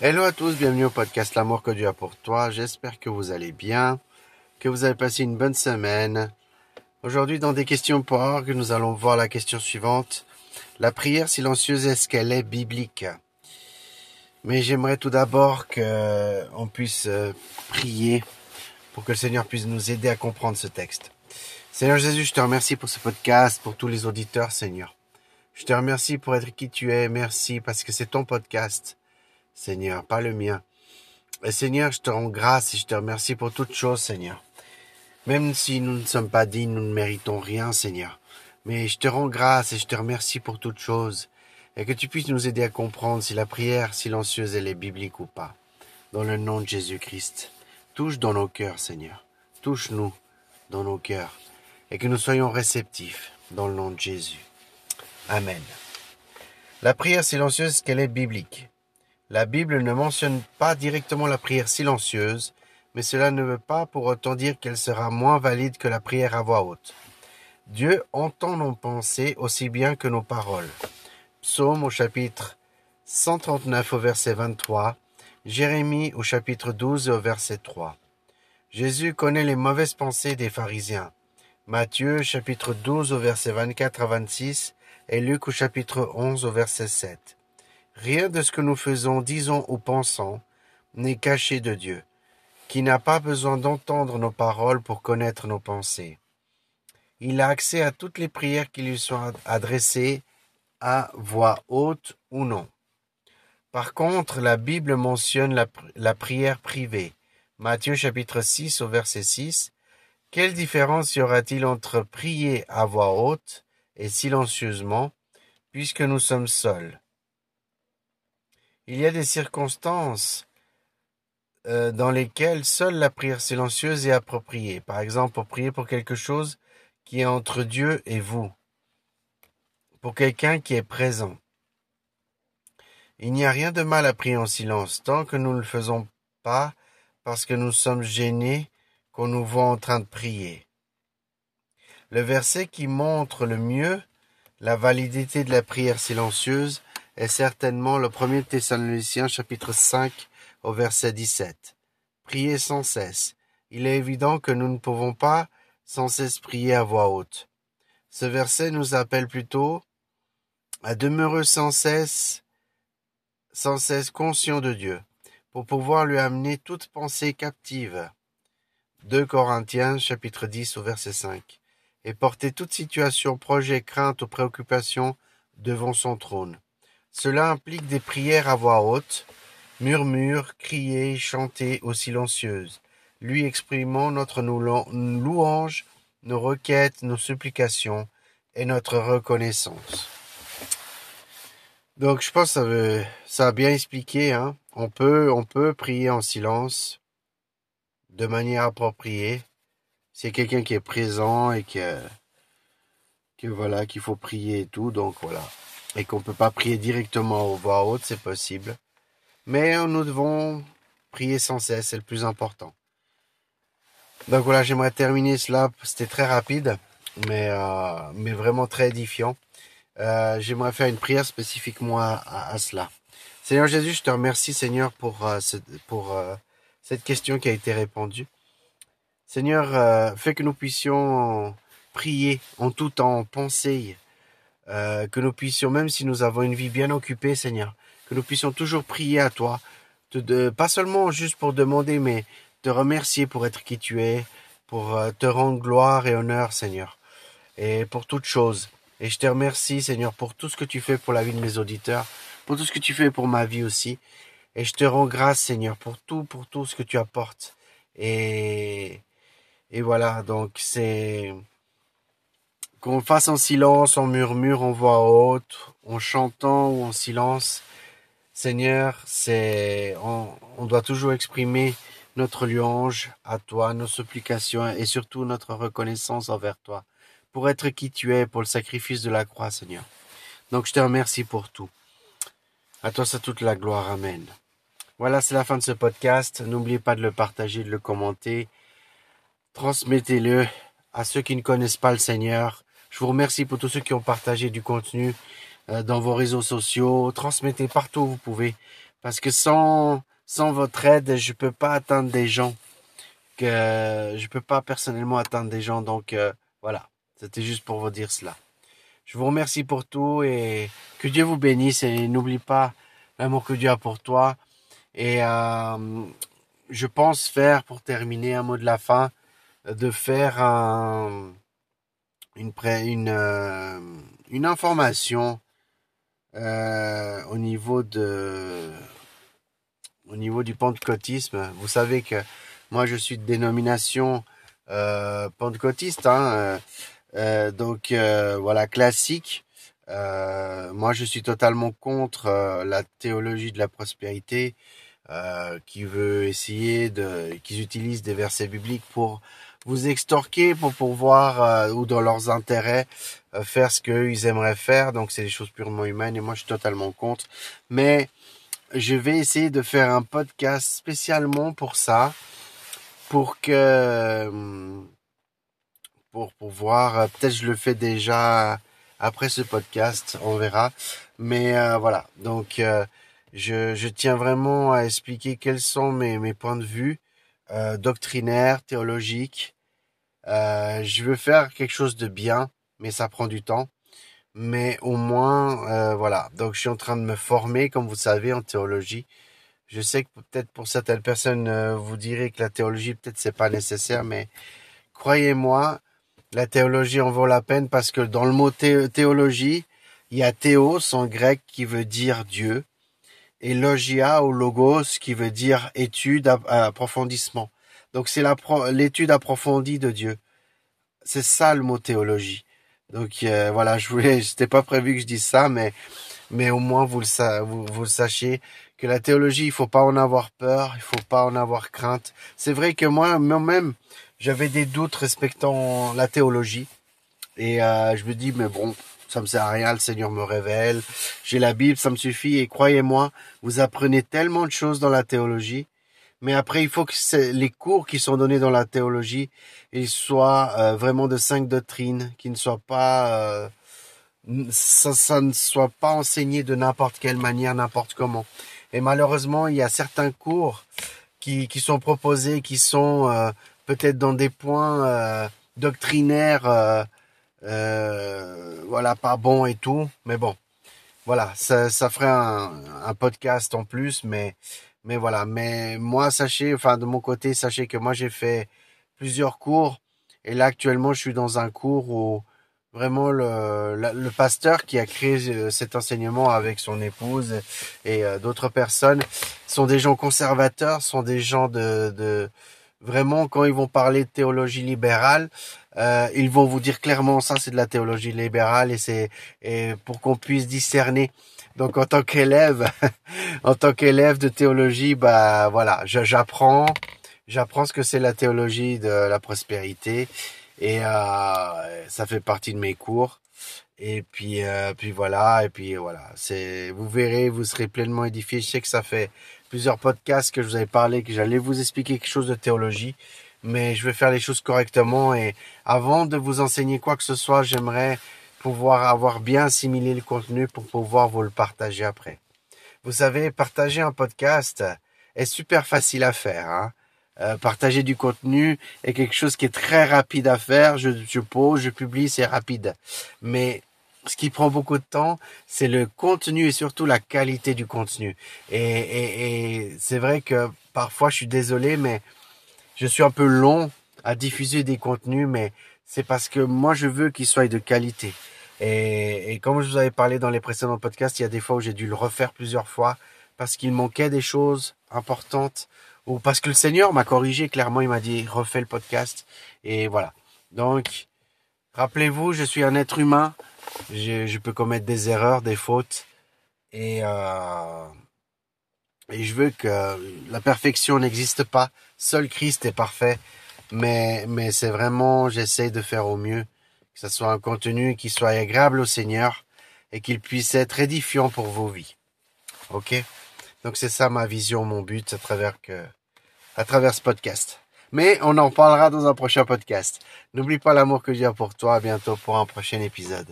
Hello à tous, bienvenue au podcast L'amour que Dieu a pour toi. J'espère que vous allez bien, que vous avez passé une bonne semaine. Aujourd'hui, dans des questions pour orgue, nous allons voir la question suivante. La prière silencieuse, est-ce qu'elle est biblique? Mais j'aimerais tout d'abord qu'on puisse euh, prier pour que le Seigneur puisse nous aider à comprendre ce texte. Seigneur Jésus, je te remercie pour ce podcast, pour tous les auditeurs, Seigneur. Je te remercie pour être qui tu es. Merci parce que c'est ton podcast. Seigneur, pas le mien. Et Seigneur, je te rends grâce et je te remercie pour toutes choses, Seigneur. Même si nous ne sommes pas dignes, nous ne méritons rien, Seigneur. Mais je te rends grâce et je te remercie pour toutes choses. Et que tu puisses nous aider à comprendre si la prière silencieuse, elle est biblique ou pas. Dans le nom de Jésus-Christ. Touche dans nos cœurs, Seigneur. Touche-nous dans nos cœurs. Et que nous soyons réceptifs dans le nom de Jésus. Amen. La prière silencieuse, qu'elle est biblique? La Bible ne mentionne pas directement la prière silencieuse, mais cela ne veut pas pour autant dire qu'elle sera moins valide que la prière à voix haute. Dieu entend nos pensées aussi bien que nos paroles. Psaume au chapitre 139 au verset 23, Jérémie au chapitre 12 au verset 3. Jésus connaît les mauvaises pensées des pharisiens. Matthieu chapitre 12 au verset 24 à 26 et Luc au chapitre 11 au verset 7. Rien de ce que nous faisons, disons ou pensons n'est caché de Dieu, qui n'a pas besoin d'entendre nos paroles pour connaître nos pensées. Il a accès à toutes les prières qui lui sont adressées à voix haute ou non. Par contre, la Bible mentionne la, prière privée. Matthieu chapitre 6 au verset 6. Quelle différence y aura-t-il entre prier à voix haute et silencieusement, puisque nous sommes seuls? Il y a des circonstances euh, dans lesquelles seule la prière silencieuse est appropriée. Par exemple, pour prier pour quelque chose qui est entre Dieu et vous. Pour quelqu'un qui est présent. Il n'y a rien de mal à prier en silence tant que nous ne le faisons pas parce que nous sommes gênés qu'on nous voit en train de prier. Le verset qui montre le mieux la validité de la prière silencieuse est certainement le premier Thessaloniciens chapitre 5 au verset 17. Priez sans cesse. Il est évident que nous ne pouvons pas sans cesse prier à voix haute. Ce verset nous appelle plutôt à demeurer sans cesse, sans cesse conscient de Dieu, pour pouvoir lui amener toute pensée captive. 2 Corinthiens chapitre 10 au verset 5. Et porter toute situation, projet, crainte ou préoccupation devant son trône. Cela implique des prières à voix haute, murmures, crier, chanter ou silencieuses, lui exprimant notre louange, nos requêtes, nos supplications et notre reconnaissance. Donc je pense que ça, a bien expliqué. Hein. On peut on peut prier en silence de manière appropriée. C'est quelqu'un qui est présent et que que voilà qu'il faut prier et tout. Donc voilà et qu'on ne peut pas prier directement aux voix haute, c'est possible. Mais nous devons prier sans cesse, c'est le plus important. Donc voilà, j'aimerais terminer cela. C'était très rapide, mais, euh, mais vraiment très édifiant. Euh, j'aimerais faire une prière spécifiquement à, cela. Seigneur Jésus, je te remercie, Seigneur, pour, euh, pour cette question qui a été répondue. Seigneur, fais que nous puissions prier en tout temps, penser, euh, que nous puissions, même si nous avons une vie bien occupée, Seigneur, que nous puissions toujours prier à toi, de, pas seulement juste pour demander, mais te remercier pour être qui tu es, pour euh, te rendre gloire et honneur, Seigneur, et pour toutes choses. Et je te remercie, Seigneur, pour tout ce que tu fais pour la vie de mes auditeurs, pour tout ce que tu fais pour ma vie aussi. Et je te rends grâce, Seigneur, pour tout, pour tout ce que tu apportes. Et, et voilà, donc c'est, qu'on fasse en silence, en murmure, en voix haute, en chantant ou en silence. Seigneur, c'est, on, on doit toujours exprimer notre louange à toi, nos supplications et surtout notre reconnaissance envers toi, pour être qui tu es, pour le sacrifice de la croix, Seigneur. Donc je te remercie pour tout. À toi c'est toute la gloire. Amen. Voilà, c'est la fin de ce podcast. N'oubliez pas de le partager, de le commenter. Transmettez-le à ceux qui ne connaissent pas le Seigneur. Je vous remercie pour tous ceux qui ont partagé du contenu euh, dans vos réseaux sociaux. Transmettez partout où vous pouvez. Parce que sans, sans votre aide, je peux pas atteindre des gens. Que je peux pas personnellement atteindre des gens. Donc euh, voilà, c'était juste pour vous dire cela. Je vous remercie pour tout et que Dieu vous bénisse et n'oublie pas l'amour que Dieu a pour toi. Et euh, je pense faire, pour terminer, un mot de la fin, de faire un, une, une, euh, une information euh, au niveau de au niveau du pentecôtisme. Vous savez que moi je suis de dénomination euh, pentecôtiste, hein, donc voilà classique. moi je suis totalement contre la théologie de la prospérité qui veut essayer de qu'ils utilisent des versets bibliques pour vous extorquer pour pouvoir ou dans leurs intérêts faire ce qu'ils aimeraient faire. Donc c'est des choses purement humaines et moi je suis totalement contre. Mais je vais essayer de faire un podcast spécialement pour ça, pour que, pour pouvoir, peut-être je le fais déjà après ce podcast, on verra. Mais euh, voilà, donc euh, je, je, tiens vraiment à expliquer quels sont mes, mes points de vue euh, doctrinaires, théologiques. Euh, je veux faire quelque chose de bien, mais ça prend du temps mais au moins euh, voilà. Donc je suis en train de me former, comme vous savez, en théologie. Je sais que peut-être pour certaines personnes euh, vous direz que la théologie peut-être c'est pas nécessaire, mais croyez-moi, la théologie en vaut la peine parce que dans le mot théologie, il y a théos en grec qui veut dire Dieu et logia ou logos qui veut dire étude, approfondissement. Donc c'est l'étude approfondie de Dieu. C'est ça le mot théologie. Donc euh, voilà, je voulais, c'était pas prévu que je dise ça, mais mais au moins vous le vous, vous le sachiez que la théologie, il faut pas en avoir peur, il faut pas en avoir crainte. C'est vrai que moi, moi-même, j'avais des doutes respectant la théologie, et euh, je me dis mais bon, ça me sert à rien, le Seigneur me révèle, j'ai la Bible, ça me suffit, et croyez-moi, vous apprenez tellement de choses dans la théologie mais après, il faut que les cours qui sont donnés dans la théologie, ils soient euh, vraiment de cinq doctrines, qui ne soient pas, euh, ça, ça, ne soit pas enseigné de n'importe quelle manière, n'importe comment. Et malheureusement, il y a certains cours qui, qui sont proposés, qui sont euh, peut-être dans des points doctrinaires, voilà, pas bons et tout. Mais bon, voilà, ça, ça ferait un, un podcast en plus, mais mais voilà, mais moi, sachez, enfin de mon côté, sachez que moi j'ai fait plusieurs cours. Et là actuellement je suis dans un cours où vraiment le, le pasteur qui a créé euh, cet enseignement avec son épouse et euh, d'autres personnes sont des gens conservateurs, sont des gens de, de vraiment quand ils vont parler de théologie libérale, euh, ils vont vous dire clairement ça c'est de la théologie libérale et c'est pour qu'on puisse discerner donc en tant qu'élève, en tant qu'élève de théologie, bah voilà, j'apprends, j'apprends ce que c'est la théologie de la prospérité et euh, ça fait partie de mes cours. Et puis euh, puis voilà et puis voilà, c'est vous verrez, vous serez pleinement édifié. Je sais que ça fait plusieurs podcasts que je vous avais parlé que j'allais vous expliquer quelque chose de théologie, mais je vais faire les choses correctement et avant de vous enseigner quoi que ce soit, j'aimerais pouvoir avoir bien assimilé le contenu pour pouvoir vous le partager après. Vous savez, partager un podcast est super facile à faire. Hein. Euh, partager du contenu est quelque chose qui est très rapide à faire. Je, je pose, je publie, c'est rapide. Mais ce qui prend beaucoup de temps, c'est le contenu et surtout la qualité du contenu. Et, et, et c'est vrai que parfois, je suis désolé, mais je suis un peu long à diffuser des contenus, mais c'est parce que moi je veux qu'il soit de qualité. Et, comme je vous avais parlé dans les précédents podcasts, il y a des fois où j'ai dû le refaire plusieurs fois parce qu'il manquait des choses importantes ou parce que le Seigneur m'a corrigé clairement, il m'a dit refais le podcast et voilà. Donc rappelez-vous, je suis un être humain, je, peux commettre des erreurs, des fautes euh, et je veux que la perfection n'existe pas. Seul Christ est parfait mais mais c'est vraiment j'essaie de faire au mieux que ce soit un contenu qui soit agréable au Seigneur et qu'il puisse être édifiant pour vos vies. Ok? Donc c'est ça ma vision, mon but à travers que à travers ce podcast. Mais on en parlera dans un prochain podcast. N'oublie pas l'amour que j'ai pour toi. À bientôt pour un prochain épisode.